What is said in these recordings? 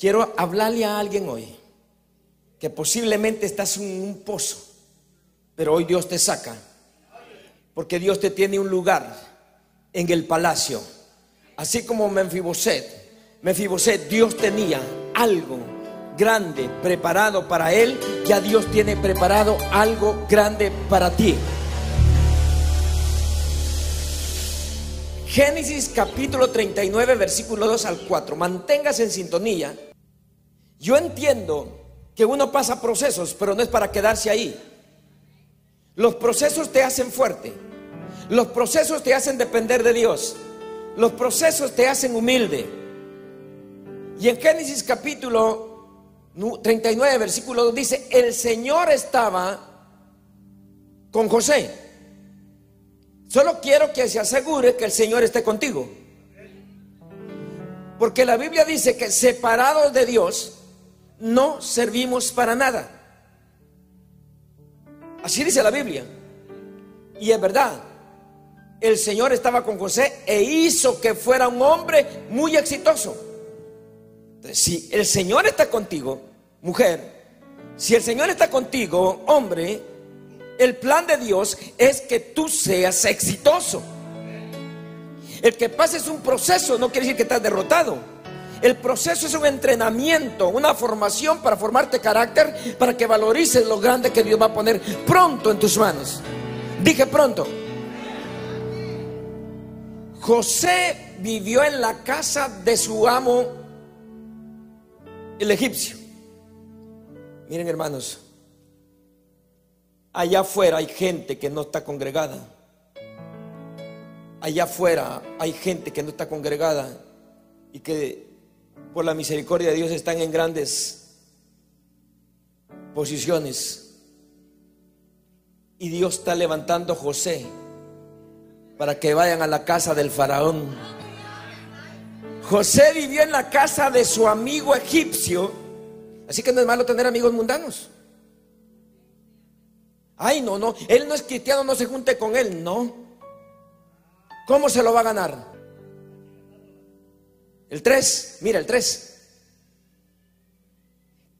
Quiero hablarle a alguien hoy que posiblemente estás en un pozo, pero hoy Dios te saca, porque Dios te tiene un lugar en el palacio, así como Menfiboset. Menfiboset, Dios tenía algo grande preparado para él, ya Dios tiene preparado algo grande para ti. Génesis capítulo 39, versículo 2 al 4. Manténgase en sintonía yo entiendo que uno pasa procesos, pero no es para quedarse ahí. Los procesos te hacen fuerte. Los procesos te hacen depender de Dios. Los procesos te hacen humilde. Y en Génesis capítulo 39, versículo 2 dice, el Señor estaba con José. Solo quiero que se asegure que el Señor esté contigo. Porque la Biblia dice que separados de Dios, no servimos para nada. Así dice la Biblia. Y es verdad. El Señor estaba con José e hizo que fuera un hombre muy exitoso. Si el Señor está contigo, mujer, si el Señor está contigo, hombre, el plan de Dios es que tú seas exitoso. El que pases un proceso no quiere decir que estás derrotado. El proceso es un entrenamiento, una formación para formarte carácter, para que valorices lo grande que Dios va a poner pronto en tus manos. Dije pronto. José vivió en la casa de su amo, el egipcio. Miren hermanos, allá afuera hay gente que no está congregada. Allá afuera hay gente que no está congregada y que por la misericordia de Dios están en grandes posiciones. Y Dios está levantando a José para que vayan a la casa del faraón. José vivió en la casa de su amigo egipcio, así que no es malo tener amigos mundanos. Ay, no, no, él no es cristiano, no se junte con él, no. ¿Cómo se lo va a ganar? El 3, mira el 3.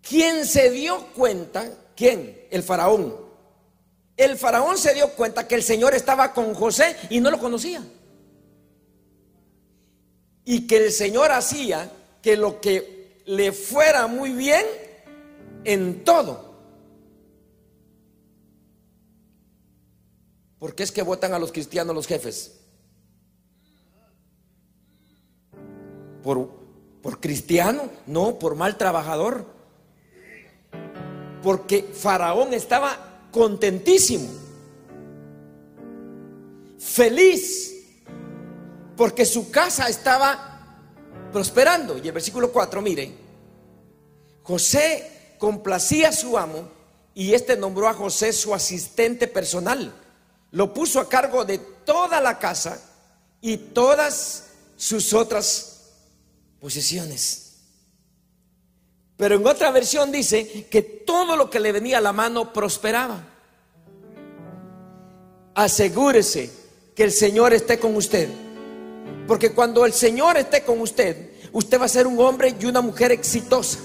¿Quién se dio cuenta? ¿Quién? El faraón. El faraón se dio cuenta que el Señor estaba con José y no lo conocía. Y que el Señor hacía que lo que le fuera muy bien en todo. ¿Por qué es que votan a los cristianos los jefes? ¿Por, por cristiano? No, por mal trabajador. Porque Faraón estaba contentísimo, feliz, porque su casa estaba prosperando. Y el versículo 4, mire, José complacía a su amo y este nombró a José su asistente personal. Lo puso a cargo de toda la casa y todas sus otras posesiones. Pero en otra versión dice que todo lo que le venía a la mano prosperaba. Asegúrese que el Señor esté con usted. Porque cuando el Señor esté con usted, usted va a ser un hombre y una mujer exitosa.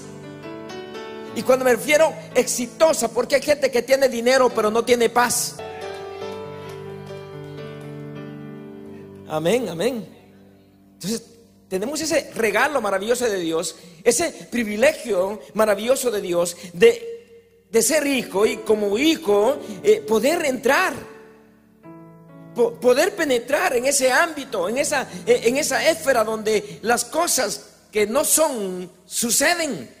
Y cuando me refiero exitosa, porque hay gente que tiene dinero pero no tiene paz. Amén, amén. Entonces, tenemos ese regalo maravilloso de Dios, ese privilegio maravilloso de Dios de, de ser hijo y como hijo eh, poder entrar, poder penetrar en ese ámbito, en esa, eh, en esa esfera donde las cosas que no son suceden.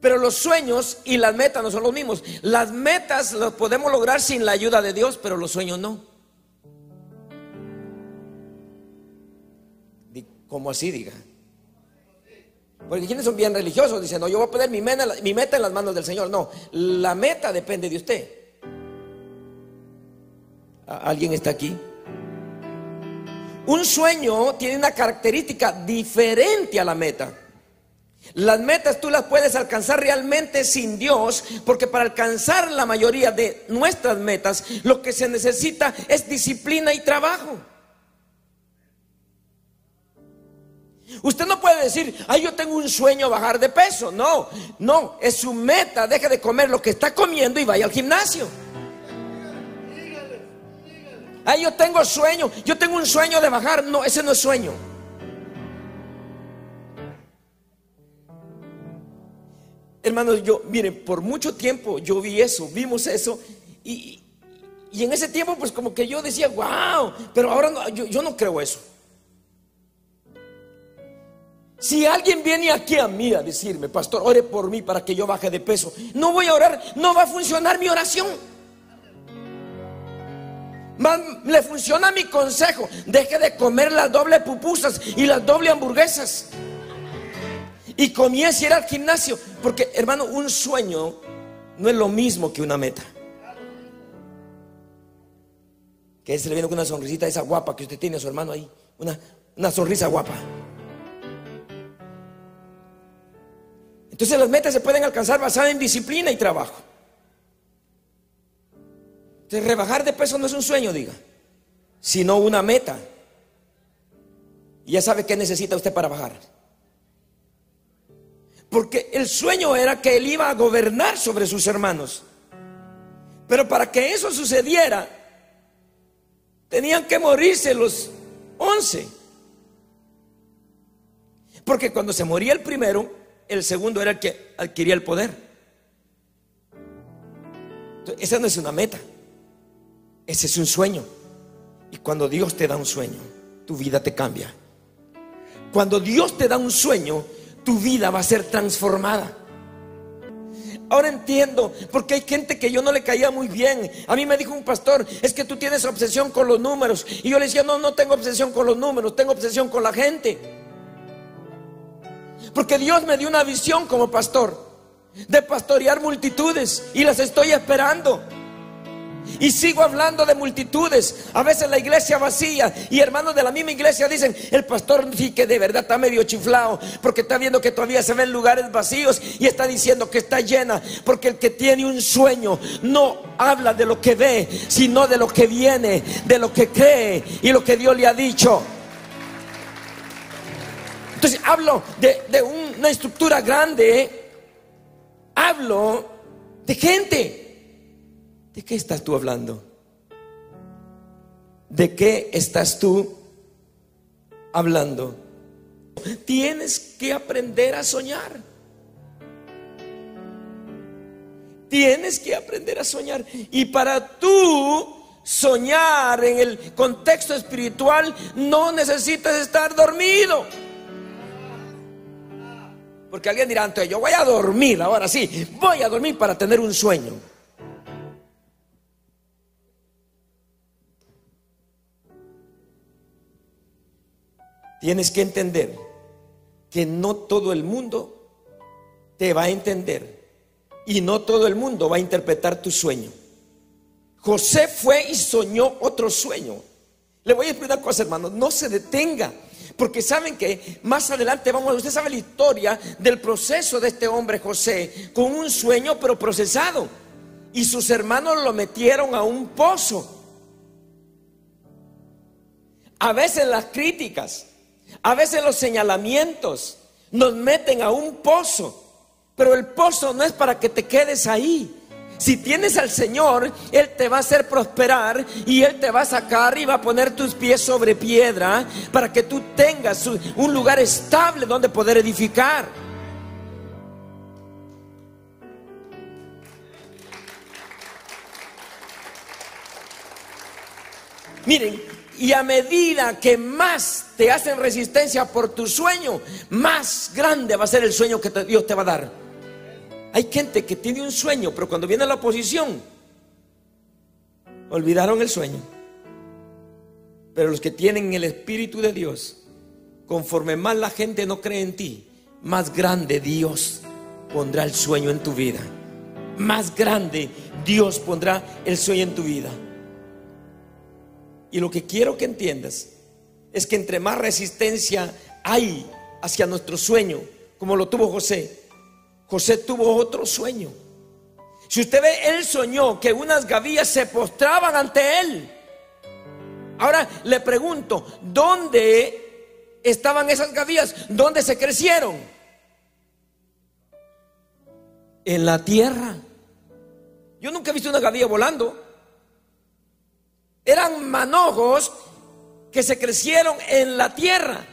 Pero los sueños y las metas no son los mismos. Las metas las podemos lograr sin la ayuda de Dios, pero los sueños no. Como así diga. Porque quienes son bien religiosos, dicen, no, yo voy a poner mi meta, mi meta en las manos del Señor. No, la meta depende de usted. ¿Alguien está aquí? Un sueño tiene una característica diferente a la meta. Las metas tú las puedes alcanzar realmente sin Dios, porque para alcanzar la mayoría de nuestras metas, lo que se necesita es disciplina y trabajo. Usted no puede decir, ay, yo tengo un sueño bajar de peso. No, no, es su meta. Deje de comer lo que está comiendo y vaya al gimnasio. Ay, yo tengo sueño, yo tengo un sueño de bajar. No, ese no es sueño. Hermanos, yo, miren, por mucho tiempo yo vi eso, vimos eso, y, en ese tiempo, pues como que yo decía, wow, pero ahora yo, yo no creo eso. Si alguien viene aquí a mí a decirme, pastor, ore por mí para que yo baje de peso, no voy a orar, no va a funcionar mi oración. le funciona mi consejo, deje de comer las doble pupusas y las doble hamburguesas. Y comience a ir al gimnasio, porque hermano, un sueño no es lo mismo que una meta. Que se le viene con una sonrisita esa guapa que usted tiene a su hermano ahí, una, una sonrisa guapa. Entonces las metas se pueden alcanzar basadas en disciplina y trabajo. Entonces rebajar de peso no es un sueño, diga, sino una meta. Y ya sabe qué necesita usted para bajar. Porque el sueño era que él iba a gobernar sobre sus hermanos. Pero para que eso sucediera, tenían que morirse los once. Porque cuando se moría el primero, el segundo era el que adquiría el poder. esa no es una meta, ese es un sueño. Y cuando Dios te da un sueño, tu vida te cambia. Cuando Dios te da un sueño, tu vida va a ser transformada. Ahora entiendo, porque hay gente que yo no le caía muy bien. A mí me dijo un pastor, es que tú tienes obsesión con los números. Y yo le decía, no, no tengo obsesión con los números, tengo obsesión con la gente. Porque Dios me dio una visión como pastor de pastorear multitudes y las estoy esperando. Y sigo hablando de multitudes. A veces la iglesia vacía. Y hermanos de la misma iglesia dicen, el pastor sí que de verdad está medio chiflado. Porque está viendo que todavía se ven lugares vacíos. Y está diciendo que está llena. Porque el que tiene un sueño no habla de lo que ve, sino de lo que viene, de lo que cree y lo que Dios le ha dicho. Entonces hablo de, una estructura grande, hablo de gente. ¿De qué estás tú hablando? ¿De qué estás tú hablando? Tienes que aprender a soñar. Tienes que aprender a soñar. Y para tú soñar en el contexto espiritual no necesitas estar dormido. Porque alguien dirá, entonces yo voy a dormir, ahora sí, voy a dormir para tener un sueño. Tienes que entender que no todo el mundo te va a entender y no todo el mundo va a interpretar tu sueño. José fue y soñó otro sueño. Le voy a decir una cosa, hermano, no se detenga porque saben que más adelante vamos, usted sabe la historia del proceso de este hombre José, con un sueño pero procesado. Y sus hermanos lo metieron a un pozo. A veces las críticas, a veces los señalamientos nos meten a un pozo. Pero el pozo no es para que te quedes ahí. Si tienes al Señor, Él te va a hacer prosperar y Él te va a sacar y va a poner tus pies sobre piedra para que tú tengas un lugar estable donde poder edificar. Miren, y a medida que más te hacen resistencia por tu sueño, más grande va a ser el sueño que Dios te va a dar. Hay gente que tiene un sueño, pero cuando viene la oposición, olvidaron el sueño. Pero los que tienen el Espíritu de Dios, conforme más la gente no cree en ti, más grande Dios pondrá el sueño en tu vida. Más grande Dios pondrá el sueño en tu vida. Y lo que quiero que entiendas es que entre más resistencia hay hacia nuestro sueño, como lo tuvo José, José tuvo otro sueño. Si usted ve, él soñó que unas gavillas se postraban ante él. Ahora le pregunto, ¿dónde estaban esas gavillas? ¿Dónde se crecieron? En la tierra. Yo nunca he visto una gavilla volando. Eran manojos que se crecieron en la tierra.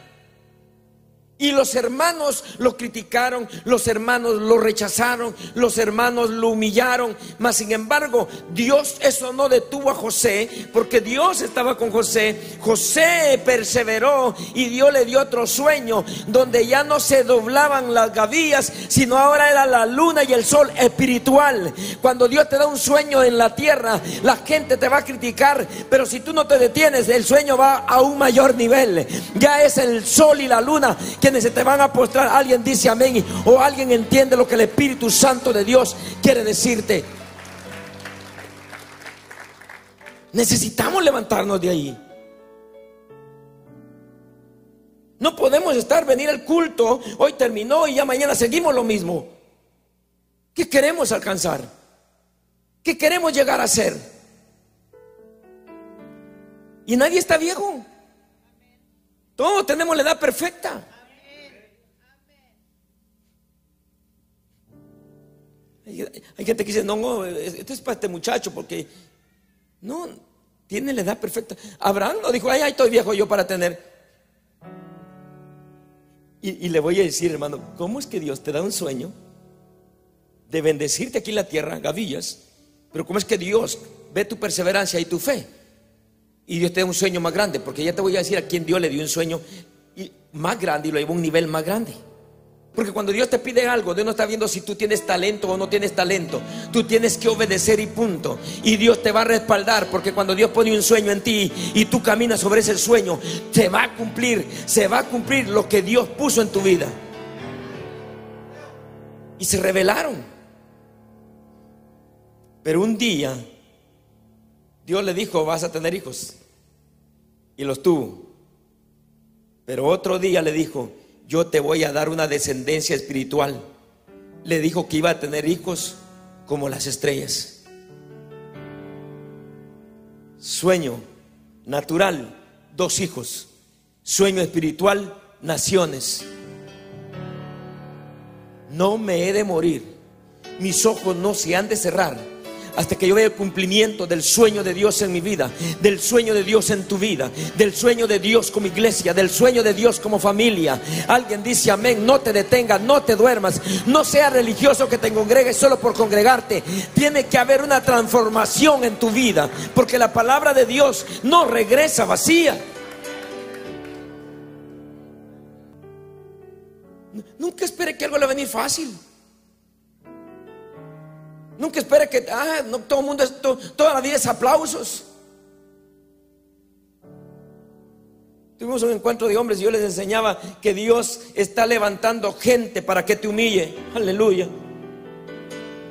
Y los hermanos lo criticaron, los hermanos lo rechazaron, los hermanos lo humillaron. Mas sin embargo, Dios eso no detuvo a José, porque Dios estaba con José. José perseveró y Dios le dio otro sueño, donde ya no se doblaban las gavillas, sino ahora era la luna y el sol espiritual. Cuando Dios te da un sueño en la tierra, la gente te va a criticar, pero si tú no te detienes, el sueño va a un mayor nivel. Ya es el sol y la luna que se te van a postrar, alguien dice amén o alguien entiende lo que el Espíritu Santo de Dios quiere decirte. Necesitamos levantarnos de ahí. No podemos estar, venir al culto, hoy terminó y ya mañana seguimos lo mismo. ¿Qué queremos alcanzar? ¿Qué queremos llegar a ser? Y nadie está viejo. Todos tenemos la edad perfecta. Hay, gente que dice, no, no, esto es para este muchacho porque no, tiene la edad perfecta. Abraham no dijo, ay, ay, estoy viejo yo para tener. Y, le voy a decir, hermano, ¿cómo es que Dios te da un sueño de bendecirte aquí en la tierra, gavillas? Pero ¿cómo es que Dios ve tu perseverancia y tu fe? Y Dios te da un sueño más grande, porque ya te voy a decir a quién Dios le dio un sueño más grande y lo llevó a un nivel más grande. Porque cuando Dios te pide algo, Dios no está viendo si tú tienes talento o no tienes talento. Tú tienes que obedecer y punto. Y Dios te va a respaldar porque cuando Dios pone un sueño en ti y tú caminas sobre ese sueño, te va a cumplir, se va a cumplir lo que Dios puso en tu vida. Y se revelaron. Pero un día Dios le dijo, vas a tener hijos. Y los tuvo. Pero otro día le dijo, yo te voy a dar una descendencia espiritual. Le dijo que iba a tener hijos como las estrellas. Sueño natural, dos hijos. Sueño espiritual, naciones. No me he de morir. Mis ojos no se han de cerrar hasta que yo vea el cumplimiento del sueño de Dios en mi vida, del sueño de Dios en tu vida, del sueño de Dios como iglesia, del sueño de Dios como familia. Alguien dice amén, no te detengas, no te duermas, no sea religioso que te congregues solo por congregarte. Tiene que haber una transformación en tu vida, porque la palabra de Dios no regresa vacía. Nunca espere que algo le va a venir fácil. Nunca espere que ah, no, todo el mundo, toda la vida es aplausos. Tuvimos un encuentro de hombres y yo les enseñaba que Dios está levantando gente para que te humille. Aleluya.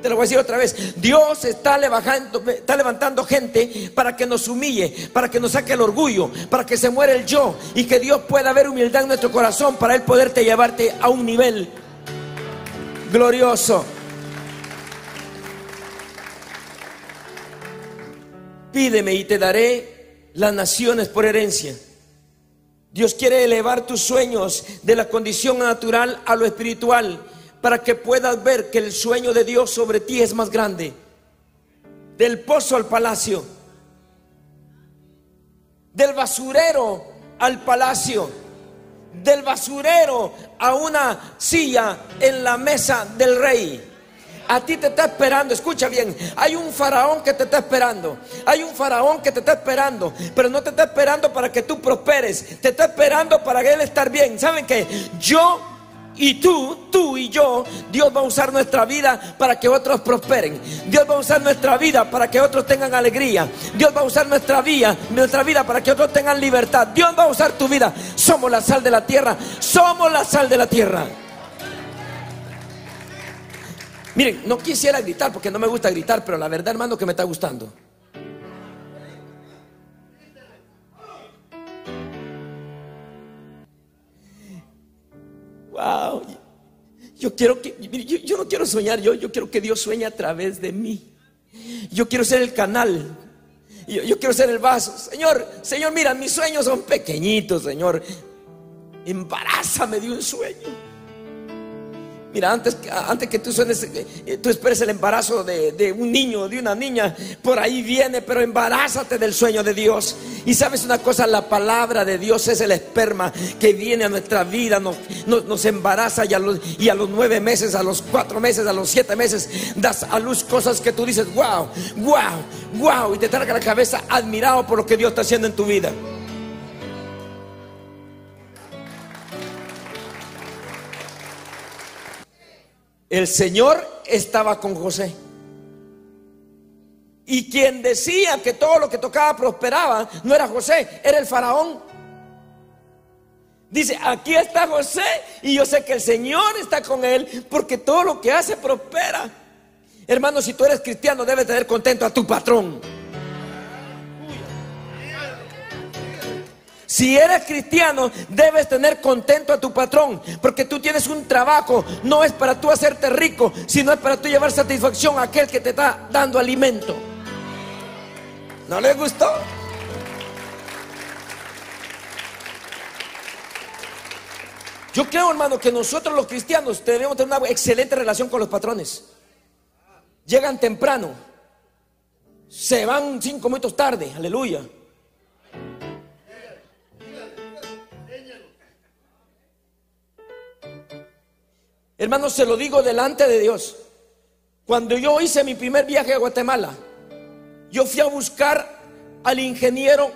Te lo voy a decir otra vez. Dios está levantando, está levantando gente para que nos humille, para que nos saque el orgullo, para que se muera el yo y que Dios pueda haber humildad en nuestro corazón para Él poderte llevarte a un nivel glorioso. Pídeme y te daré las naciones por herencia. Dios quiere elevar tus sueños de la condición natural a lo espiritual para que puedas ver que el sueño de Dios sobre ti es más grande. Del pozo al palacio. Del basurero al palacio. Del basurero a una silla en la mesa del rey a ti te está esperando, escucha bien, hay un faraón que te está esperando, hay un faraón que te está esperando, pero no te está esperando para que tú prosperes, te está esperando para que él estar bien. ¿Saben qué? Yo y tú, tú y yo, Dios va a usar nuestra vida para que otros prosperen. Dios va a usar nuestra vida para que otros tengan alegría. Dios va a usar nuestra vida, nuestra vida para que otros tengan libertad. Dios va a usar tu vida. Somos la sal de la tierra. Somos la sal de la tierra. Miren, no quisiera gritar porque no me gusta gritar, pero la verdad, hermano, que me está gustando. Wow. Yo quiero que, yo, no quiero soñar, yo, yo quiero que Dios sueñe a través de mí. Yo quiero ser el canal. Yo, yo quiero ser el vaso. Señor, Señor, mira, mis sueños son pequeñitos, Señor. embarázame de un sueño. Mira, antes, antes que tú suenes, eh, tú esperes el embarazo de, de, un niño, de una niña, por ahí viene, pero embarázate del sueño de Dios. Y sabes una cosa, la palabra de Dios es el esperma que viene a nuestra vida, nos, nos, nos embaraza y a, los, y a, los, nueve meses, a los cuatro meses, a los siete meses, das a luz cosas que tú dices, wow, wow, wow, y te traga la cabeza admirado por lo que Dios está haciendo en tu vida. El Señor estaba con José. Y quien decía que todo lo que tocaba prosperaba no era José, era el faraón. Dice, aquí está José y yo sé que el Señor está con él porque todo lo que hace prospera. Hermano, si tú eres cristiano, debes tener contento a tu patrón. Si eres cristiano, debes tener contento a tu patrón, porque tú tienes un trabajo, no es para tú hacerte rico, sino es para tú llevar satisfacción a aquel que te está dando alimento. ¿No le gustó? Yo creo, hermano, que nosotros los cristianos debemos tener una excelente relación con los patrones. Llegan temprano, se van cinco minutos tarde, aleluya. Hermanos, se lo digo delante de Dios. Cuando yo hice mi primer viaje a Guatemala, yo fui a buscar al ingeniero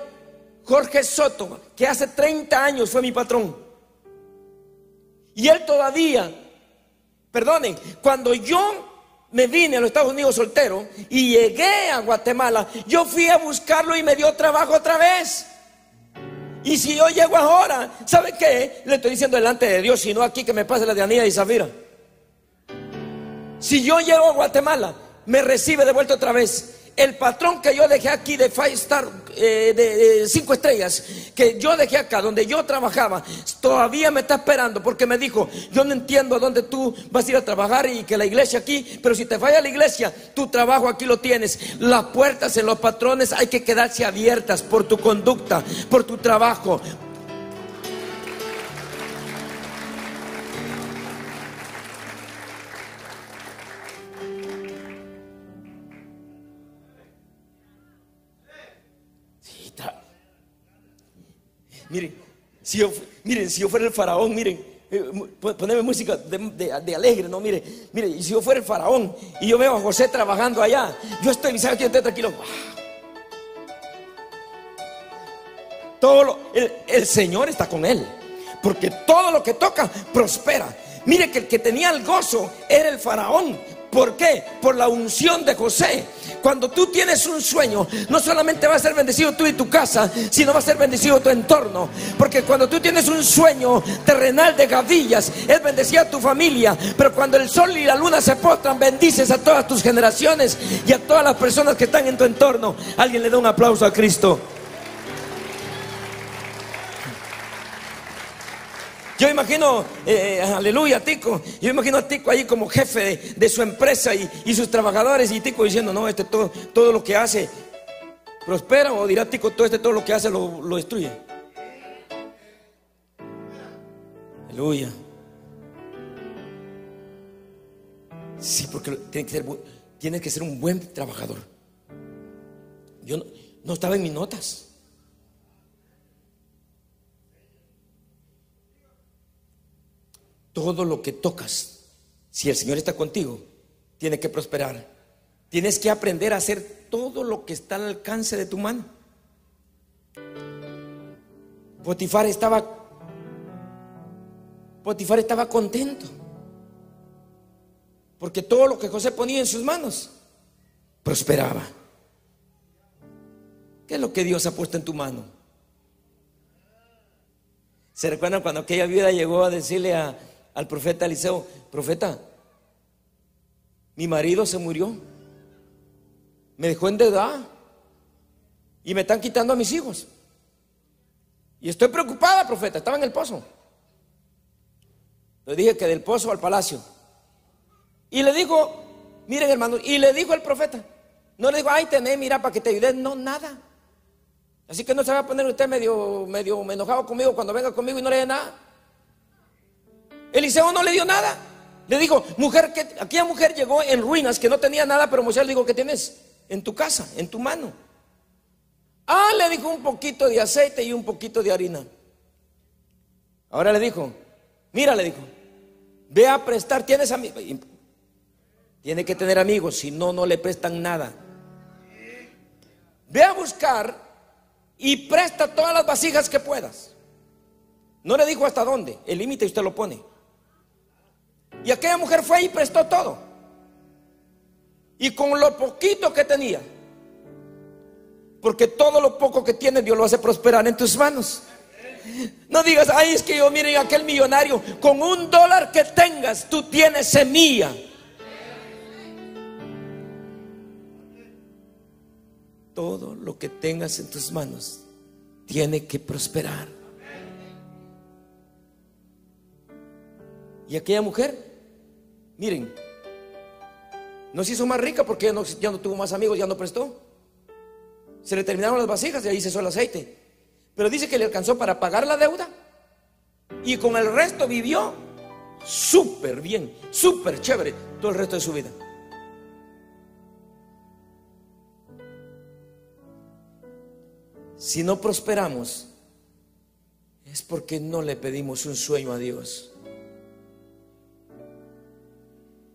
Jorge Soto, que hace 30 años fue mi patrón. Y él todavía, perdonen, cuando yo me vine a los Estados Unidos soltero y llegué a Guatemala, yo fui a buscarlo y me dio trabajo otra vez. Y si yo llego ahora, ¿sabe qué? Le estoy diciendo delante de Dios, sino aquí que me pase la de Anía y Zafira. Si yo llego a Guatemala, me recibe de vuelta otra vez. El patrón que yo dejé aquí de Five Star, eh, de, cinco estrellas, que yo dejé acá, donde yo trabajaba, todavía me está esperando porque me dijo, yo no entiendo a dónde tú vas a ir a trabajar y que la iglesia aquí, pero si te falla la iglesia, tu trabajo aquí lo tienes. Las puertas en los patrones hay que quedarse abiertas por tu conducta, por tu trabajo, Miren, si yo, miren, si yo fuera el faraón, miren, eh, poneme música de, alegre, no, mire, mire, si yo fuera el faraón y yo veo a José trabajando allá, yo estoy, ¿sabes que estoy tranquilo. Todo el, el Señor está con él, porque todo lo que toca prospera. Mire que el que tenía el gozo era el faraón, ¿Por qué? Por la unción de José. Cuando tú tienes un sueño, no solamente va a ser bendecido tú y tu casa, sino va a ser bendecido tu entorno. Porque cuando tú tienes un sueño terrenal de gavillas, es bendecida tu familia. Pero cuando el sol y la luna se postran, bendices a todas tus generaciones y a todas las personas que están en tu entorno. Alguien le da un aplauso a Cristo. Yo imagino, eh, aleluya, Tico. Yo imagino a Tico ahí como jefe de, su empresa y, sus trabajadores. Y Tico diciendo, no, este todo, todo lo que hace prospera. O dirá Tico, todo este todo lo que hace lo, lo destruye. Aleluya. Sí, porque tiene que ser, tiene que ser un buen trabajador. Yo no, no estaba en mis notas. Todo lo que tocas, si el Señor está contigo, tiene que prosperar. Tienes que aprender a hacer todo lo que está al alcance de tu mano. Potifar estaba Potifar estaba contento. Porque todo lo que José ponía en sus manos prosperaba. ¿Qué es lo que Dios ha puesto en tu mano? ¿Se recuerdan cuando aquella viuda llegó a decirle a, al profeta Eliseo, profeta, mi marido se murió, me dejó en edad y me están quitando a mis hijos. Y estoy preocupada, profeta, estaba en el pozo. Le dije que del pozo al palacio. Y le dijo, miren hermano, y le dijo el profeta, no le digo, ay, tené, mira, para que te ayude, no, nada. Así que no se va a poner usted medio, medio enojado conmigo cuando venga conmigo y no le dé nada. Eliseo no le dio nada. Le dijo, mujer, que aquella mujer llegó en ruinas que no tenía nada, pero Moisés le dijo, ¿qué tienes? En tu casa, en tu mano. Ah, le dijo un poquito de aceite y un poquito de harina. Ahora le dijo, mira, le dijo, ve a prestar, tienes amigos. Tiene que tener amigos, si no, no le prestan nada. Ve a buscar y presta todas las vasijas que puedas. No le dijo hasta dónde, el límite usted lo pone. Y aquella mujer fue y prestó todo. Y con lo poquito que tenía, porque todo lo poco que tiene Dios lo hace prosperar en tus manos. No digas, ay, es que yo miren aquel millonario, con un dólar que tengas, tú tienes semilla. Todo lo que tengas en tus manos tiene que prosperar. Y aquella mujer Miren, no se hizo más rica porque ya no, tuvo más amigos, ya no prestó. Se le terminaron las vasijas y ahí cesó el aceite. Pero dice que le alcanzó para pagar la deuda y con el resto vivió súper bien, súper chévere todo el resto de su vida. Si no prosperamos, es porque no le pedimos un sueño a Dios.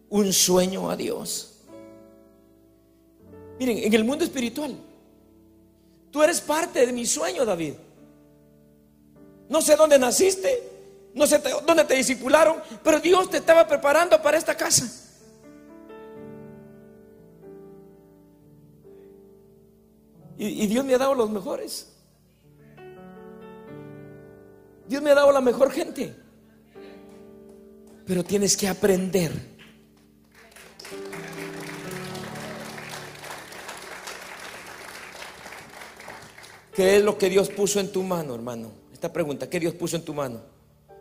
Un sueño a Dios. Miren, en el mundo espiritual, tú eres parte de mi sueño, David. No sé dónde naciste, no sé dónde te discipularon, pero Dios te estaba preparando para esta casa. Y, y Dios me ha dado los mejores. Dios me ha dado la mejor gente. Pero tienes que aprender ¿Qué es lo que Dios puso en tu mano, hermano? Esta pregunta, ¿qué Dios puso en tu mano?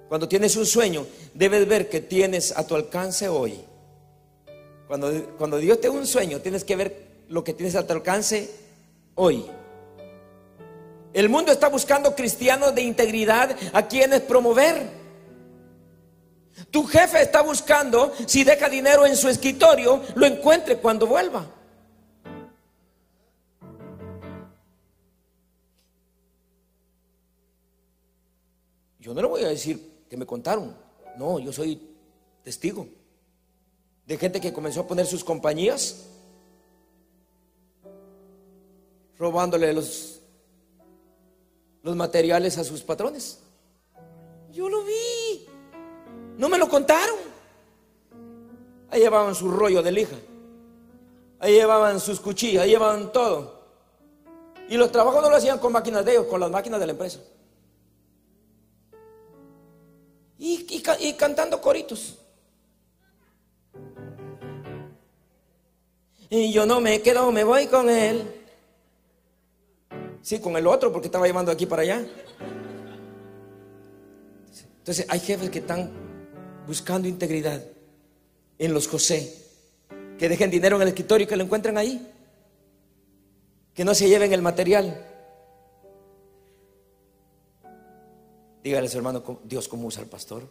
Cuando tienes un sueño, debes ver que tienes a tu alcance hoy. Cuando, cuando Dios te da un sueño, tienes que ver lo que tienes a tu alcance hoy. El mundo está buscando cristianos de integridad a quienes promover. Tu jefe está buscando, si deja dinero en su escritorio, lo encuentre cuando vuelva. Yo no le voy a decir que me contaron. No, yo soy testigo de gente que comenzó a poner sus compañías robándole los, los materiales a sus patrones. Yo lo vi. No me lo contaron. Ahí llevaban su rollo de lija. Ahí llevaban sus cuchillas, ahí llevaban todo. Y los trabajos no lo hacían con máquinas de ellos, con las máquinas de la empresa. Y, cantando coritos. Y yo no me quedo, me voy con él. Sí, con el otro, porque estaba llevando aquí para allá. Entonces, hay jefes que están buscando integridad en los José, que dejen dinero en el escritorio y que lo encuentren ahí, que no se lleven el material. Dígale a su hermano, Dios cómo usa al pastor.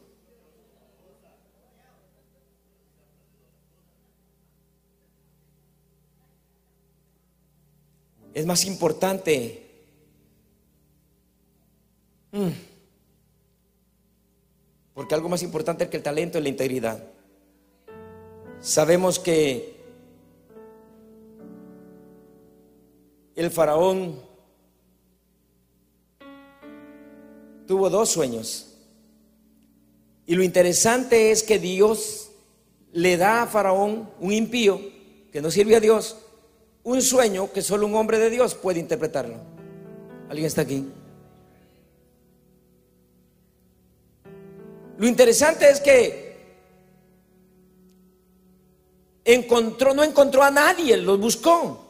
Es más importante. Mm. Porque algo más importante que el talento es la integridad. Sabemos que el faraón tuvo dos sueños. Y lo interesante es que Dios le da a Faraón, un impío, que no sirve a Dios, un sueño que solo un hombre de Dios puede interpretarlo. ¿Alguien está aquí? Lo interesante es que encontró, no encontró a nadie, los buscó.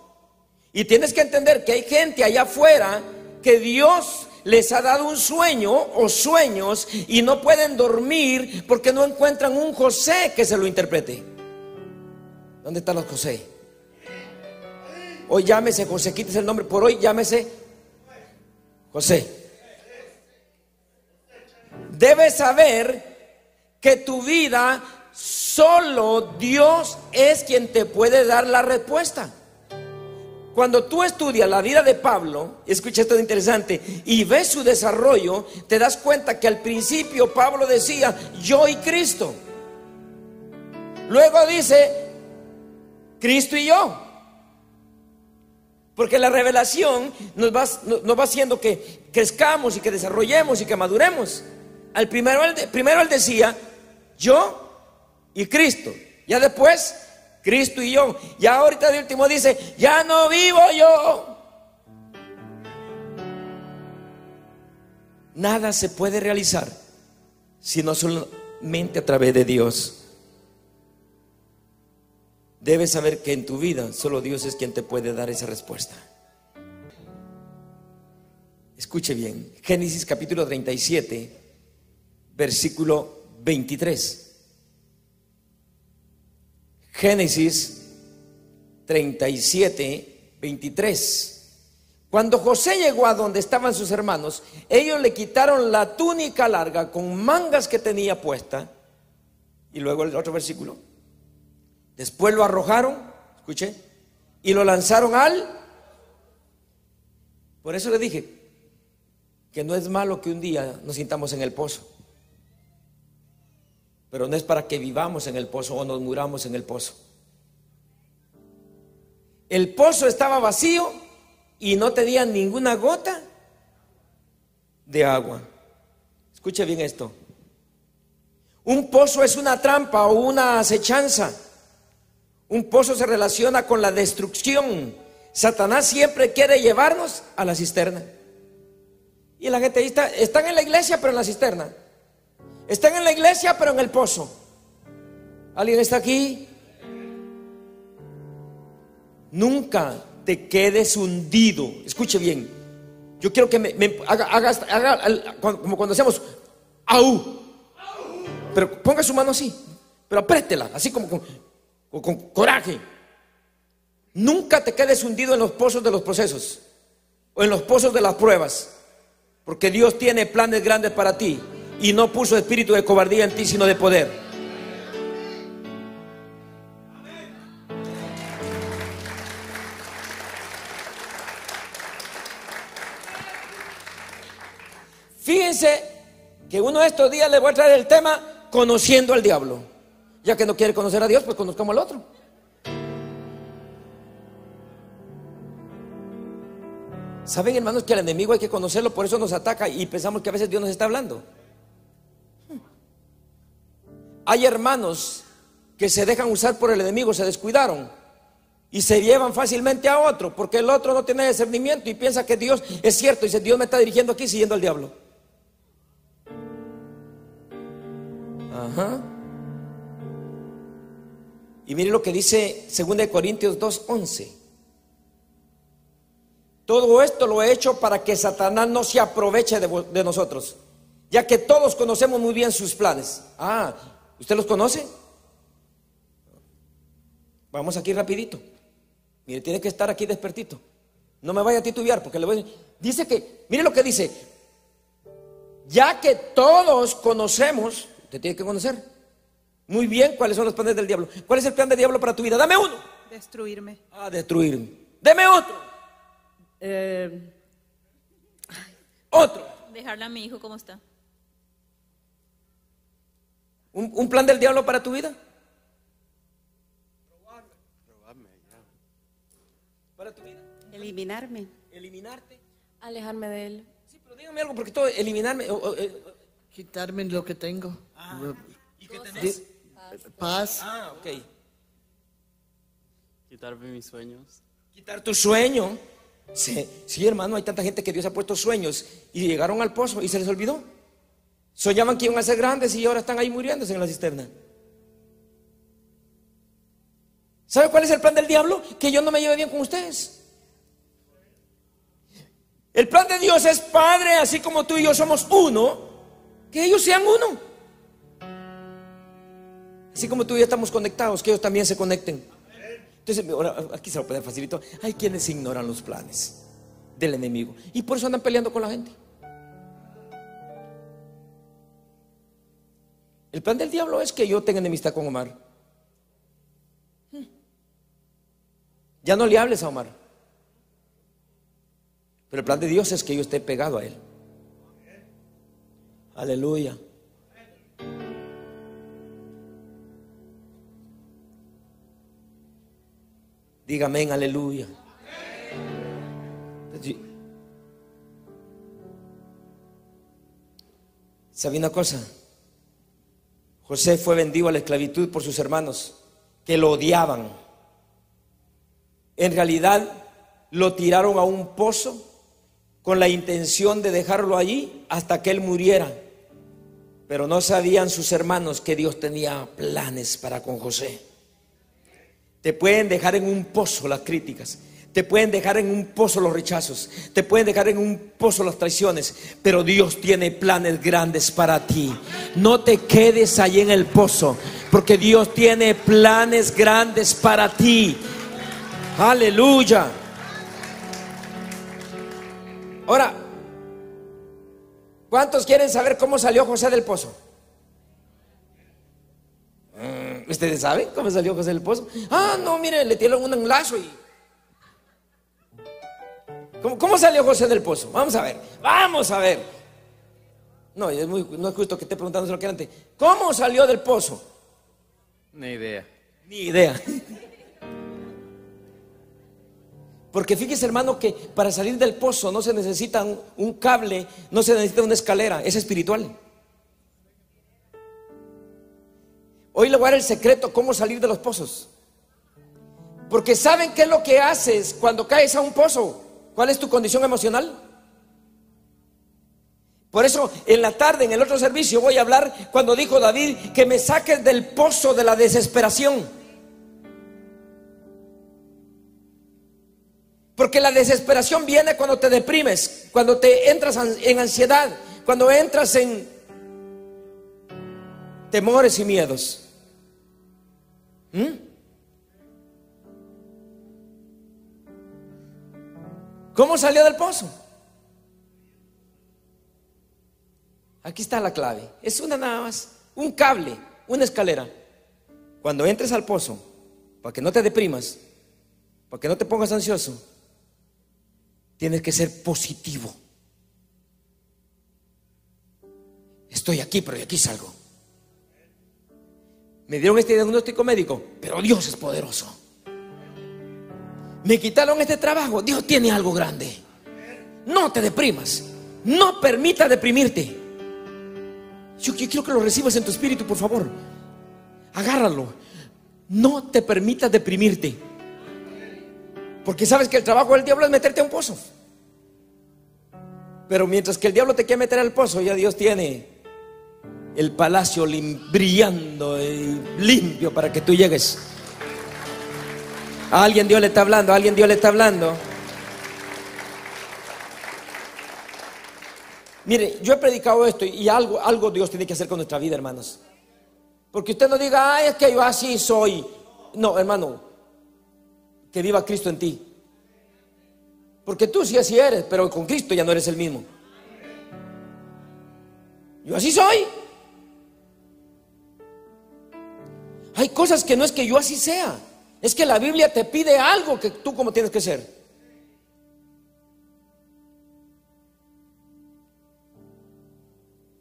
Y tienes que entender que hay gente allá afuera que Dios les ha dado un sueño o sueños y no pueden dormir porque no encuentran un José que se lo interprete. ¿Dónde están los José? Hoy llámese José, quítese el nombre, por hoy llámese José. Debes saber que tu vida solo Dios es quien te puede dar la respuesta. Cuando tú estudias la vida de Pablo, escucha esto interesante, y ves su desarrollo, te das cuenta que al principio Pablo decía, yo y Cristo. Luego dice, Cristo y yo. Porque la revelación nos va, nos va haciendo que crezcamos y que desarrollemos y que maduremos. Al primero, primero él decía, yo y Cristo. Ya después, Cristo y yo. Ya ahorita de último dice, ya no vivo yo. Nada se puede realizar si no solamente a través de Dios. Debes saber que en tu vida solo Dios es quien te puede dar esa respuesta. Escuche bien, Génesis capítulo 37, versículo 23. Génesis 37, 23. Cuando José llegó a donde estaban sus hermanos, ellos le quitaron la túnica larga con mangas que tenía puesta. Y luego el otro versículo. Después lo arrojaron, escuché, y lo lanzaron al... Por eso le dije que no es malo que un día nos sintamos en el pozo. Pero no es para que vivamos en el pozo o nos muramos en el pozo. El pozo estaba vacío y no tenía ninguna gota de agua. Escuche bien esto. Un pozo es una trampa o una acechanza. Un pozo se relaciona con la destrucción. Satanás siempre quiere llevarnos a la cisterna. Y la gente está, están en la iglesia pero en la cisterna. Están en la iglesia, pero en el pozo. ¿Alguien está aquí? Nunca te quedes hundido. Escuche bien. Yo quiero que me, haga, como cuando hacemos au. Pero ponga su mano así. Pero apriétela, así como con coraje. Nunca te quedes hundido en los pozos de los procesos o en los pozos de las pruebas. Porque Dios tiene planes grandes para ti y no puso espíritu de cobardía en ti, sino de poder. Fíjense que uno de estos días le voy a traer el tema conociendo al diablo. Ya que no quiere conocer a Dios, pues conozcamos al otro. Saben, hermanos, que al enemigo hay que conocerlo, por eso nos ataca y pensamos que a veces Dios nos está hablando. Hay hermanos que se dejan usar por el enemigo, se descuidaron y se llevan fácilmente a otro, porque el otro no tiene discernimiento y piensa que Dios es cierto y dice, Dios me está dirigiendo aquí siguiendo al diablo. Ajá. Y mire lo que dice 2 Corintios 2:11. Todo esto lo he hecho para que Satanás no se aproveche de, de nosotros, ya que todos conocemos muy bien sus planes. Ah, ¿Usted los conoce? Vamos aquí rapidito. Mire, tiene que estar aquí despertito. No me vaya a titubear porque le voy a Dice que, mire lo que dice. Ya que todos conocemos, usted tiene que conocer muy bien cuáles son los planes del diablo. ¿Cuál es el plan del diablo para tu vida? Dame uno. Destruirme. Ah, destruirme. Deme otro. Eh, otro. Dejarle a mi hijo como está. ¿Un, plan del diablo para tu vida? ¿Para tu vida? Eliminarme. Eliminarte. Alejarme de él. Sí, pero dígame algo, porque todo, eliminarme. Eh, Quitarme lo que tengo. Ah, ¿Y qué tenés? Paz. Ah, ok. Quitarme mis sueños. Quitar tu sueño. Sí, sí, hermano, hay tanta gente que Dios ha puesto sueños y llegaron al pozo y se les olvidó. Soñaban que iban a ser grandes y ahora están ahí muriéndose en la cisterna. ¿Sabe cuál es el plan del diablo? Que yo no me lleve bien con ustedes. El plan de Dios es Padre, así como tú y yo somos uno, que ellos sean uno. Así como tú y yo estamos conectados, que ellos también se conecten. Entonces, aquí se lo puede facilitar. Hay quienes ignoran los planes del enemigo y por eso andan peleando con la gente. El plan del diablo es que yo tenga enemistad con Omar. Ya no le hables a Omar. Pero el plan de Dios es que yo esté pegado a él. Aleluya. Dígame, aleluya. ¿Sabe una cosa? José fue vendido a la esclavitud por sus hermanos, que lo odiaban. En realidad lo tiraron a un pozo con la intención de dejarlo allí hasta que él muriera. Pero no sabían sus hermanos que Dios tenía planes para con José. Te pueden dejar en un pozo las críticas. Te pueden dejar en un pozo los rechazos, te pueden dejar en un pozo las traiciones, pero Dios tiene planes grandes para ti. No te quedes ahí en el pozo, porque Dios tiene planes grandes para ti. Aleluya. Ahora, ¿cuántos quieren saber cómo salió José del pozo? Mm, ¿Ustedes saben cómo salió José del pozo? Ah, no, mire, le dieron un lazo y ¿Cómo, salió José del pozo? Vamos a ver, vamos a ver. No, es muy, no es justo que esté preguntando lo que antes. ¿Cómo salió del pozo? Ni idea. Ni idea. Porque fíjese hermano que para salir del pozo no se necesita un, cable, no se necesita una escalera, es espiritual. Hoy le voy a dar el secreto cómo salir de los pozos. Porque ¿saben qué es lo que haces cuando caes a un pozo? ¿Cuál es tu condición emocional? Por eso en la tarde, en el otro servicio, voy a hablar cuando dijo David que me saques del pozo de la desesperación. Porque la desesperación viene cuando te deprimes, cuando te entras en ansiedad, cuando entras en temores y miedos. ¿Mm? ¿Cómo salió del pozo? Aquí está la clave. Es una nada más, un cable, una escalera. Cuando entres al pozo, para que no te deprimas, para que no te pongas ansioso, tienes que ser positivo. Estoy aquí, pero de aquí salgo. Me dieron este diagnóstico médico, pero Dios es poderoso me quitaron este trabajo, Dios tiene algo grande. No te deprimas, no permita deprimirte. Yo, quiero que lo recibas en tu espíritu, por favor. Agárralo. No te permitas deprimirte. Porque sabes que el trabajo del diablo es meterte a un pozo. Pero mientras que el diablo te quiere meter al pozo, ya Dios tiene el palacio brillando y limpio para que tú llegues alguien Dios le está hablando, alguien Dios le está hablando. Mire, yo he predicado esto y algo, algo Dios tiene que hacer con nuestra vida, hermanos. Porque usted no diga, ay, es que yo así soy. No, hermano, que viva Cristo en ti. Porque tú sí así eres, pero con Cristo ya no eres el mismo. Yo así soy. Hay cosas que no es que yo así sea. Es que la Biblia te pide algo que tú como tienes que ser.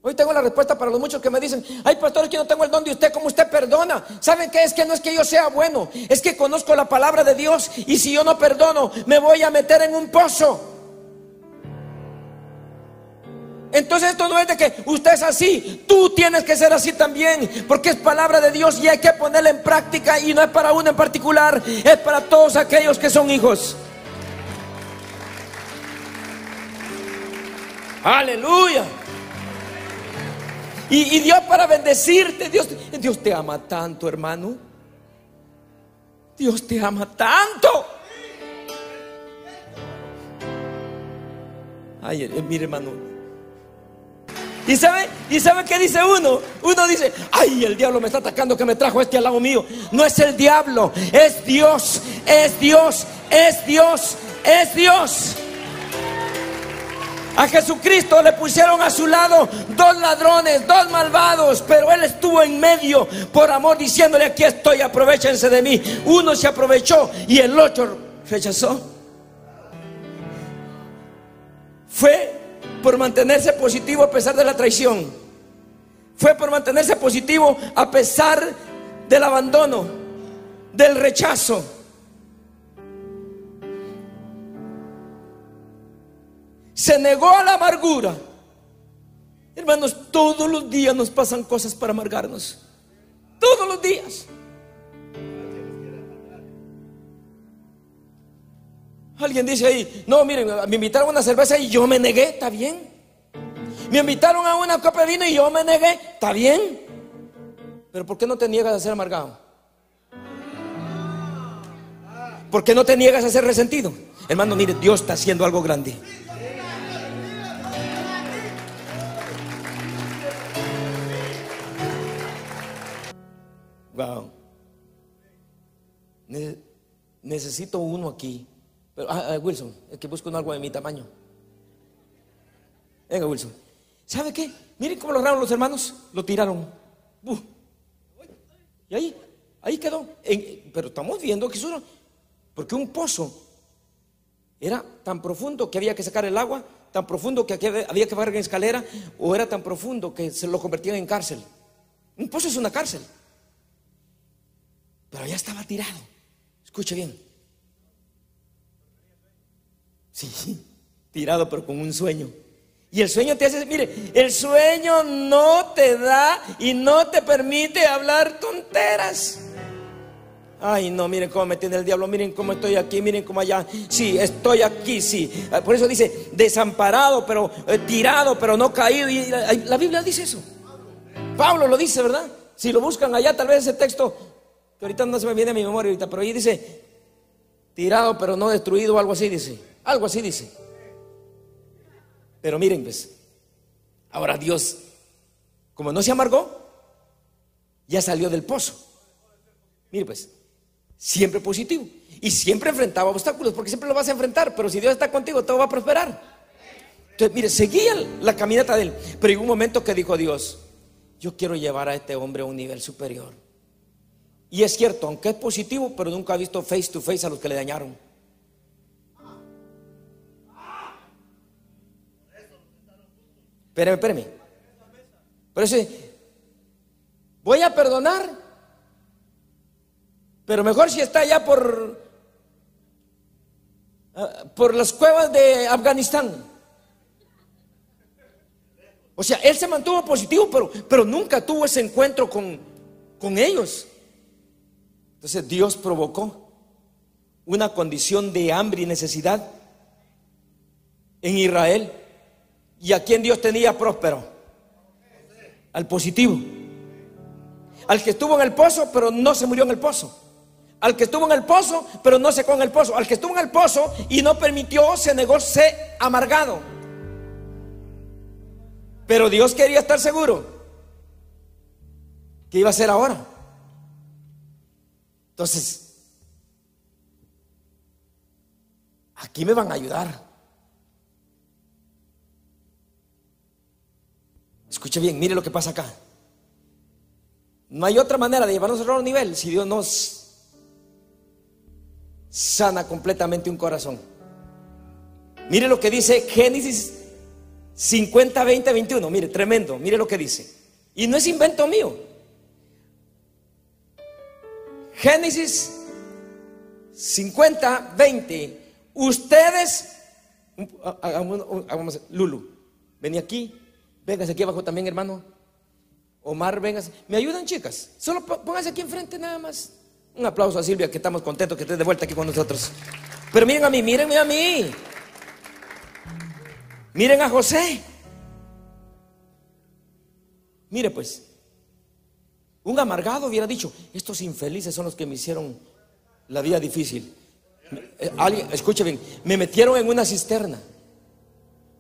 Hoy tengo la respuesta para los muchos que me dicen, ay pastor, que no tengo el don de usted, ¿cómo usted perdona? ¿Saben qué? Es que no es que yo sea bueno, es que conozco la palabra de Dios y si yo no perdono, me voy a meter en un pozo. Entonces esto no es de que usted es así, tú tienes que ser así también, porque es palabra de Dios y hay que ponerla en práctica y no es para uno en particular, es para todos aquellos que son hijos. Aleluya. Y, Dios para bendecirte, Dios, Dios te ama tanto, hermano. Dios te ama tanto. Ay, eh, mire, hermano. ¿Y sabe, ¿Y sabe qué dice uno? Uno dice, ay, el diablo me está atacando que me trajo este al lado mío. No es el diablo, es Dios, es Dios, es Dios, es Dios. A Jesucristo le pusieron a su lado dos ladrones, dos malvados, pero Él estuvo en medio por amor diciéndole, aquí estoy, aprovechense de mí. Uno se aprovechó y el otro rechazó. Fue por mantenerse positivo a pesar de la traición. Fue por mantenerse positivo a pesar del abandono, del rechazo. Se negó a la amargura. Hermanos, todos los días nos pasan cosas para amargarnos. Todos los días. Alguien dice ahí, no, miren, me invitaron a una cerveza y yo me negué, está bien. Me invitaron a una copa de vino y yo me negué, está bien. Pero ¿por qué no te niegas a ser amargado? ¿Por qué no te niegas a ser resentido? Hermano, mire, Dios está haciendo algo grande. Wow. Necesito uno aquí pero, ah, ah, Wilson, es que busco algo de mi tamaño. Venga, Wilson. ¿Sabe qué? Miren cómo lograron los hermanos. Lo tiraron. Y ahí, ahí quedó. pero estamos viendo que eso Porque un pozo era tan profundo que había que sacar el agua, tan profundo que había que bajar en escalera, o era tan profundo que se lo convertían en cárcel. Un pozo es una cárcel. Pero ya estaba tirado. Escuche bien. Sí, tirado pero con un sueño. Y el sueño te hace, mire, el sueño no te da y no te permite hablar tonteras. Ay, no, miren cómo me tiene el diablo, miren cómo estoy aquí, miren cómo allá. Sí, estoy aquí, sí. Ah, por eso dice, desamparado, pero eh, tirado, pero no caído. Y la, Biblia dice eso. Pablo lo dice, ¿verdad? Si lo buscan allá, tal vez ese texto, que ahorita no se me viene a mi memoria ahorita, pero ahí dice, tirado, pero no destruido, algo así dice. Algo así dice. Pero miren, pues, ahora Dios, como no se amargó, ya salió del pozo. Mire, pues, siempre positivo. Y siempre enfrentaba obstáculos, porque siempre lo vas a enfrentar, pero si Dios está contigo, todo va a prosperar. Entonces, mire, seguía la caminata de él, pero en un momento que dijo Dios, yo quiero llevar a este hombre a un nivel superior. Y es cierto, aunque es positivo, pero nunca ha visto face to face a los que le dañaron. Espérame, espérame. Por eso, voy a perdonar, pero mejor si está allá por, ah, por las cuevas de Afganistán. O sea, él se mantuvo positivo, pero, pero nunca tuvo ese encuentro con, con ellos. Entonces Dios provocó una condición de hambre y necesidad en Israel. ¿Y a quién Dios tenía próspero? Al positivo. Al que estuvo en el pozo, pero no se murió en el pozo. Al que estuvo en el pozo, pero no secó en el pozo. Al que estuvo en el pozo y no permitió, se negó, se amargado. Pero Dios quería estar seguro que iba a ser ahora. Entonces, aquí me van a ayudar. Escuche bien, mire lo que pasa acá. No hay otra manera de llevarnos a otro nivel si Dios nos sana completamente un corazón. Mire lo que dice Génesis 50, 20, 21. Mire, tremendo. Mire lo que dice. Y no es invento mío. Génesis 50, 20. Ustedes, Lulu, vení aquí. Véngase aquí abajo también, hermano. Omar, véngase. ¿Me ayudan, chicas? Solo pónganse aquí enfrente nada más. Un aplauso a Silvia, que estamos contentos que estés de vuelta aquí con nosotros. Pero miren a mí, mírenme a mí. Miren a José. Mire pues, un amargado hubiera dicho, estos infelices son los que me hicieron la vida difícil. Eh, alguien, escuche bien, me metieron en una cisterna,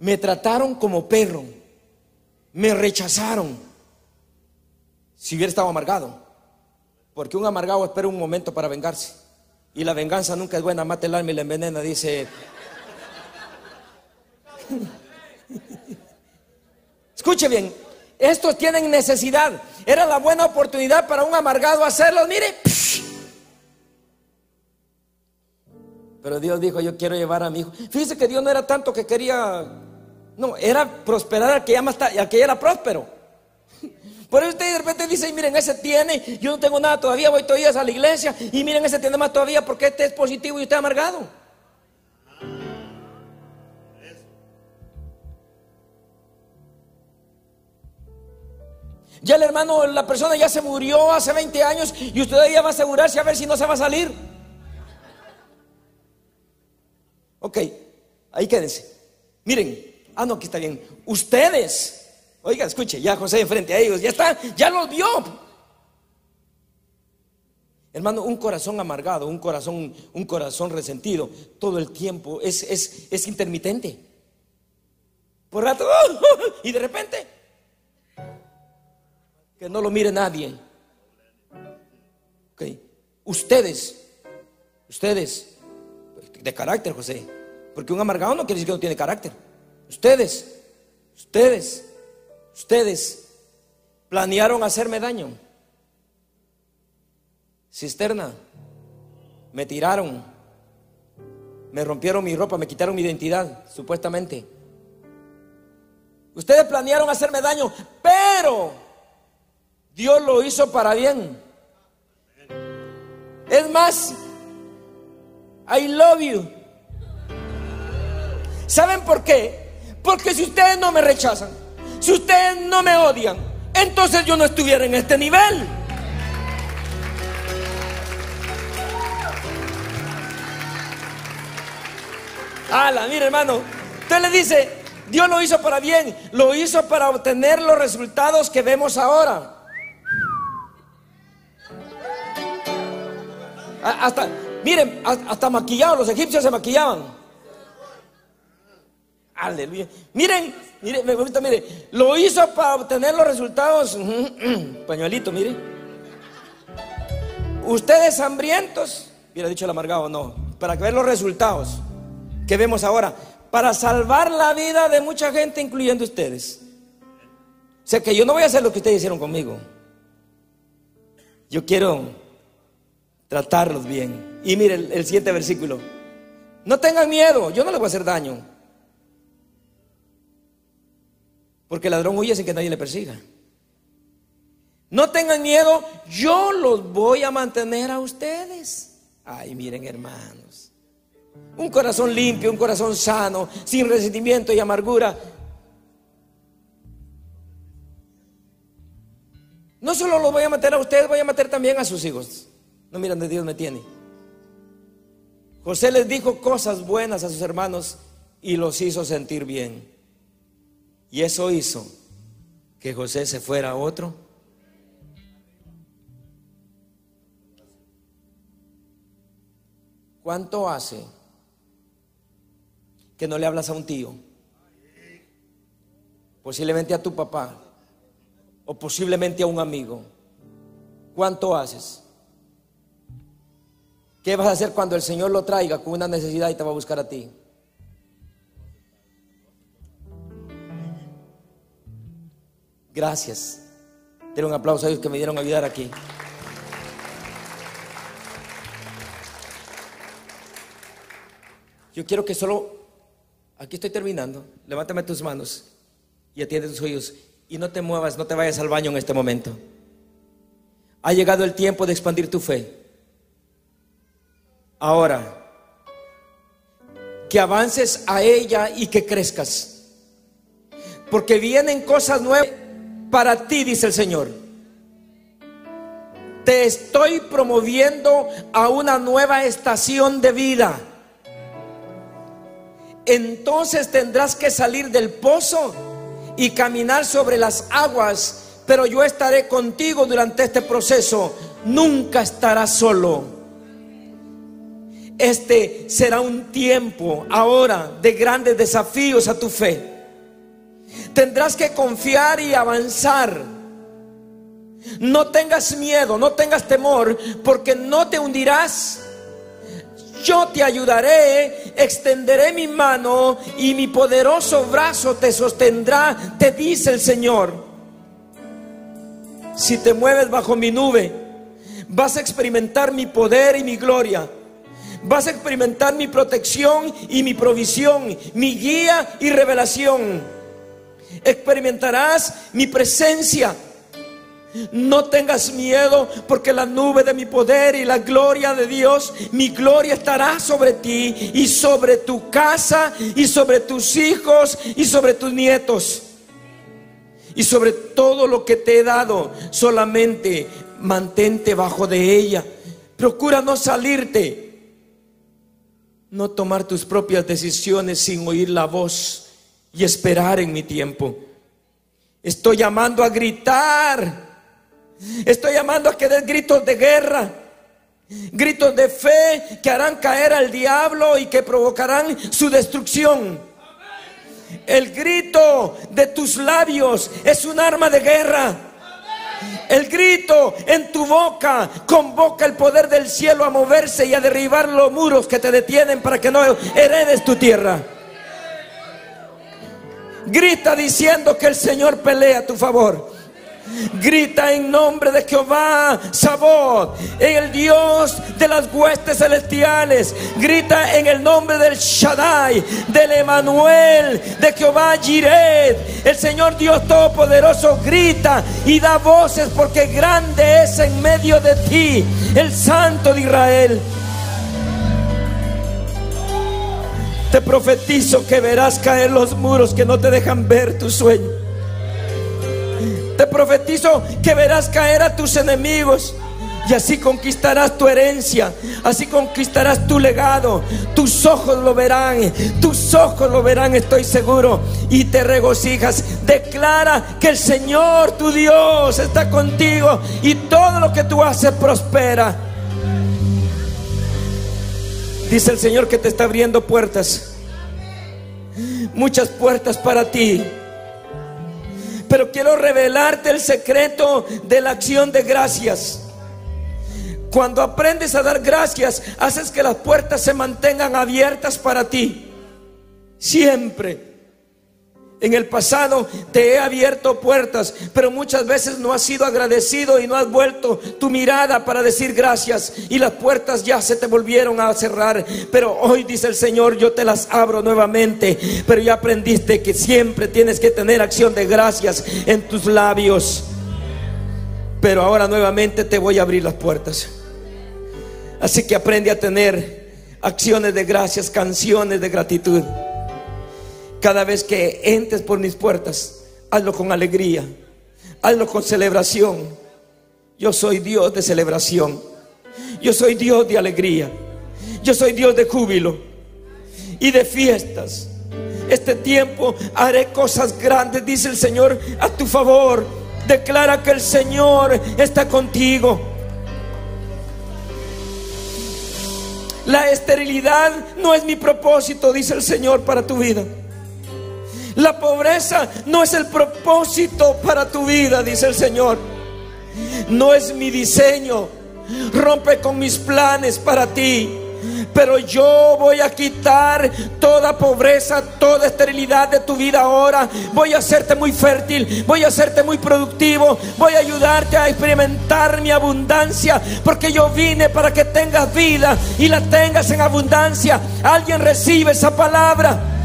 me trataron como perro me rechazaron. Si hubiera estado amargado. Porque un amargado espera un momento para vengarse. Y la venganza nunca es buena, mate el alma y la envenena, dice. Escuche bien, estos tienen necesidad. Era la buena oportunidad para un amargado hacerlo. Mire. Pero Dios dijo, yo quiero llevar a mi hijo. Fíjese que Dios no era tanto que quería, no, era prosperar al que ya, más, al que era próspero. Por eso usted de repente dice, miren, ese tiene, yo no tengo nada todavía, voy todavía a la iglesia, y miren, ese tiene más todavía porque este es positivo y usted amargado. Ya el hermano, la persona ya se murió hace 20 años y usted todavía va a asegurarse a ver si no se va a salir. Ok, ahí quédense. Miren, ah, no, aquí está bien. Ustedes Oiga, escuche, ya José enfrente a ellos, ya está, ya los vio. Hermano, un corazón amargado, un corazón, un corazón resentido, todo el tiempo es, es, intermitente. Por rato, y de repente, que no lo mire nadie. Ok, ustedes, ustedes, de carácter, José, porque un amargado no quiere decir que no tiene carácter. Ustedes, ustedes Ustedes planearon hacerme daño. Cisterna. Me tiraron. Me rompieron mi ropa, me quitaron mi identidad, supuestamente. Ustedes planearon hacerme daño, pero Dios lo hizo para bien. Es más, I love you. ¿Saben por qué? Porque si ustedes no me rechazan, si ustedes no me odian, entonces yo no estuviera en este nivel. Ala, mire hermano, usted le dice, Dios lo hizo para bien, lo hizo para obtener los resultados que vemos ahora. Hasta, miren, hasta maquillados, los egipcios se maquillaban. Aleluya. Miren, Mire, me gusta, mire, lo hizo para obtener los resultados. Pañuelito, mire. Ustedes hambrientos, hubiera dicho el amargado, no, para ver los resultados que vemos ahora, para salvar la vida de mucha gente, incluyendo ustedes. O sea que yo no voy a hacer lo que ustedes hicieron conmigo. Yo quiero tratarlos bien. Y mire el, el siguiente versículo. No tengan miedo, yo no les voy a hacer daño. Porque el ladrón huye sin que nadie le persiga. No tengan miedo, yo los voy a mantener a ustedes. Ay, miren hermanos. Un corazón limpio, un corazón sano, sin resentimiento y amargura. No solo los voy a matar a ustedes, voy a matar también a sus hijos. No miran de Dios me tiene. José les dijo cosas buenas a sus hermanos y los hizo sentir bien. Y eso hizo que José se fuera a otro. ¿Cuánto hace que no le hablas a un tío? Posiblemente a tu papá o posiblemente a un amigo. ¿Cuánto haces? ¿Qué vas a hacer cuando el Señor lo traiga con una necesidad y te va a buscar a ti? Gracias. Denle un aplauso a ellos que me dieron a ayudar aquí. Yo quiero que solo, aquí estoy terminando, levántame tus manos y atiende tus oídos y no te muevas, no te vayas al baño en este momento. Ha llegado el tiempo de expandir tu fe. Ahora, que avances a ella y que crezcas. Porque vienen cosas nuevas para ti, dice el Señor. Te estoy promoviendo a una nueva estación de vida. Entonces tendrás que salir del pozo y caminar sobre las aguas, pero yo estaré contigo durante este proceso. Nunca estarás solo. Este será un tiempo ahora de grandes desafíos a tu fe. Tendrás que confiar y avanzar. No tengas miedo, no tengas temor, porque no te hundirás. Yo te ayudaré extenderé mi mano y mi poderoso brazo te sostendrá, te dice el Señor. Si te mueves bajo mi nube, vas a experimentar mi poder y mi gloria. Vas a experimentar mi protección y mi provisión, mi guía y revelación. Experimentarás mi presencia no tengas miedo porque la nube de mi poder y la gloria de Dios, mi gloria estará sobre ti y sobre tu casa y sobre tus hijos y sobre tus nietos. Y sobre todo lo que te he dado, solamente mantente bajo de ella. Procura no salirte, no tomar tus propias decisiones sin oír la voz y esperar en mi tiempo. Estoy llamando a gritar Estoy llamando a que des gritos de guerra, gritos de fe que harán caer al diablo y que provocarán su destrucción. El grito de tus labios es un arma de guerra. El grito en tu boca convoca el poder del cielo a moverse y a derribar los muros que te detienen para que no heredes tu tierra. Grita diciendo que el Señor pelea a tu favor. Grita en nombre de Jehová Sabot, el Dios de las huestes celestiales. Grita en el nombre del Shaddai, del Emanuel, de Jehová Jiret. El Señor Dios Todopoderoso grita y da voces porque grande es en medio de ti el Santo de Israel. Te profetizo que verás caer los muros que no te dejan ver tu sueño. Te profetizo que verás caer a tus enemigos. Y así conquistarás tu herencia, así conquistarás tu legado. Tus ojos lo verán, tus ojos lo verán, estoy seguro. Y te regocijas. Declara que el Señor, tu Dios, está contigo y todo lo que tú haces prospera. Dice el Señor que te está abriendo puertas. Muchas puertas para ti pero quiero revelarte el secreto de la acción de gracias. Cuando aprendes a dar gracias, haces que las puertas se mantengan abiertas para ti. Siempre. En el pasado te he abierto puertas, pero muchas veces no has sido agradecido y no has vuelto tu mirada para decir gracias y las puertas ya se te volvieron a cerrar. Pero hoy dice el Señor, yo te las abro nuevamente, pero ya aprendiste que siempre tienes que tener acción de gracias en tus labios. Pero ahora nuevamente te voy a abrir las puertas. Así que aprende a tener acciones de gracias, canciones de gratitud. Cada vez que entres por mis puertas, hazlo con alegría, hazlo con celebración. Yo soy Dios de celebración. Yo soy Dios de alegría. Yo soy Dios de júbilo y de fiestas. Este tiempo haré cosas grandes, dice el Señor, a tu favor. Declara que el Señor está contigo. La esterilidad no es mi propósito, dice el Señor, para tu vida. La pobreza no es el propósito para tu vida, dice el Señor. No es mi diseño. Rompe con mis planes para ti. Pero yo voy a quitar toda pobreza, toda esterilidad de tu vida ahora. Voy a hacerte muy fértil, voy a hacerte muy productivo, voy a ayudarte a experimentar mi abundancia, porque yo vine para que tengas vida y la tengas en abundancia. Alguien recibe esa palabra.